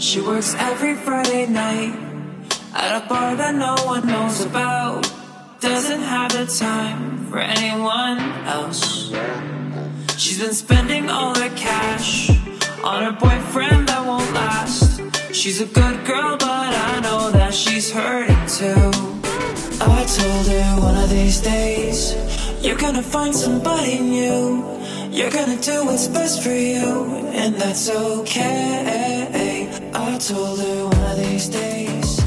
She works every Friday night at a bar that no one knows about. Doesn't have the time for anyone else. She's been spending all her cash on her boyfriend that won't last. She's a good girl, but I know that she's hurting too. Oh, I told her one of these days, you're gonna find somebody new. You're gonna do what's best for you, and that's okay. I told her one of these days,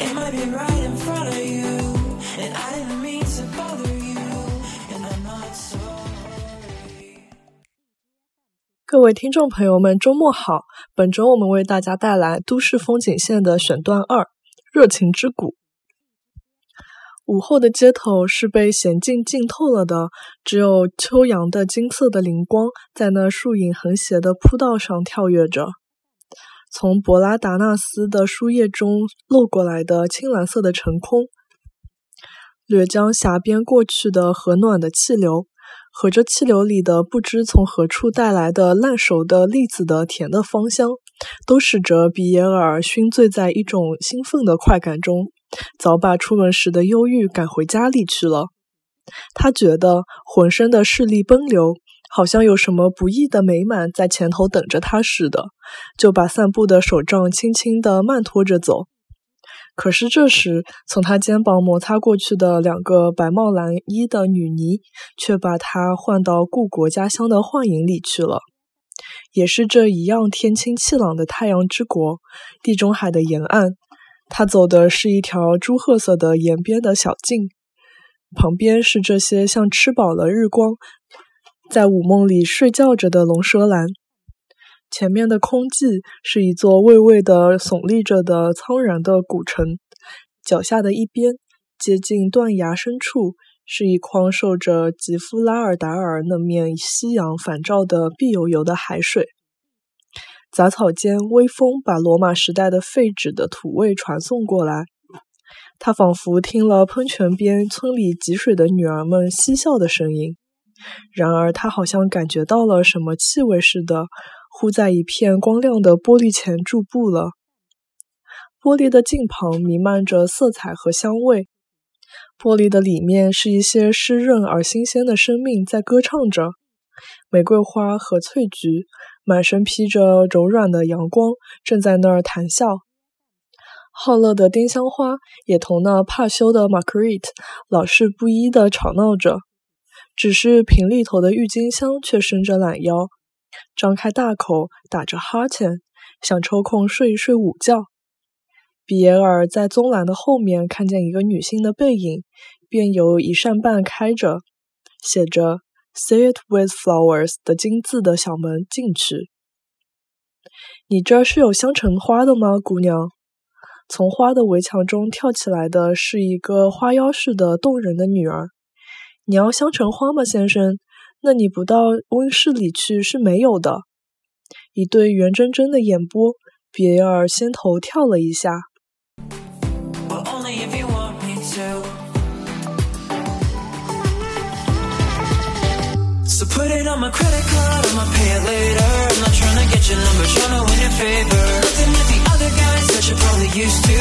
it might be right in front of you, and I didn't mean to bother you, and I'm not sorry. 各位听众朋友们，周末好！本周我们为大家带来都市风景线的选段二：热情之谷。午后的街头是被娴静浸透了的，只有秋阳的金色的灵光在那树影横斜的铺道上跳跃着。从博拉达纳斯的树叶中漏过来的青蓝色的晨空，掠将峡边过去的和暖的气流，和这气流里的不知从何处带来的烂熟的栗子的甜的芳香，都使着比耶尔熏醉在一种兴奋的快感中。早把出门时的忧郁赶回家里去了。他觉得浑身的势力奔流，好像有什么不易的美满在前头等着他似的，就把散步的手杖轻轻地慢拖着走。可是这时，从他肩膀摩擦过去的两个白帽蓝衣的女尼，却把他唤到故国家乡的幻影里去了。也是这一样天清气朗的太阳之国，地中海的沿岸。他走的是一条朱褐色的沿边的小径，旁边是这些像吃饱了日光，在午梦里睡觉着的龙舌兰。前面的空寂是一座巍巍的耸立着的苍然的古城，脚下的一边接近断崖深处是一筐受着吉夫拉尔达尔那面夕阳反照的碧油油的海水。杂草间，微风把罗马时代的废纸的土味传送过来。他仿佛听了喷泉边村里汲水的女儿们嬉笑的声音。然而，他好像感觉到了什么气味似的，忽在一片光亮的玻璃前驻步了。玻璃的镜旁弥漫着色彩和香味。玻璃的里面是一些湿润而新鲜的生命在歌唱着。玫瑰花和翠菊。满身披着柔软的阳光，正在那儿谈笑。好乐的丁香花也同那怕羞的玛格丽特老是不依的吵闹着。只是瓶里头的郁金香却伸着懒腰，张开大口，打着哈欠，想抽空睡一睡午觉。比耶尔在棕栏的后面看见一个女性的背影，便由一扇半开着，写着。Say it with flowers 的金字的小门进去。你这是有香橙花的吗，姑娘？从花的围墙中跳起来的是一个花腰似的动人的女儿。你要镶橙花吗，先生？那你不到温室里去是没有的。一对圆睁睁的眼波，比尔先头跳了一下。So put it on my credit card, I'ma pay it later. I'm not trying to get your number, trying to win your favor. Looking at the other guys that you probably used to.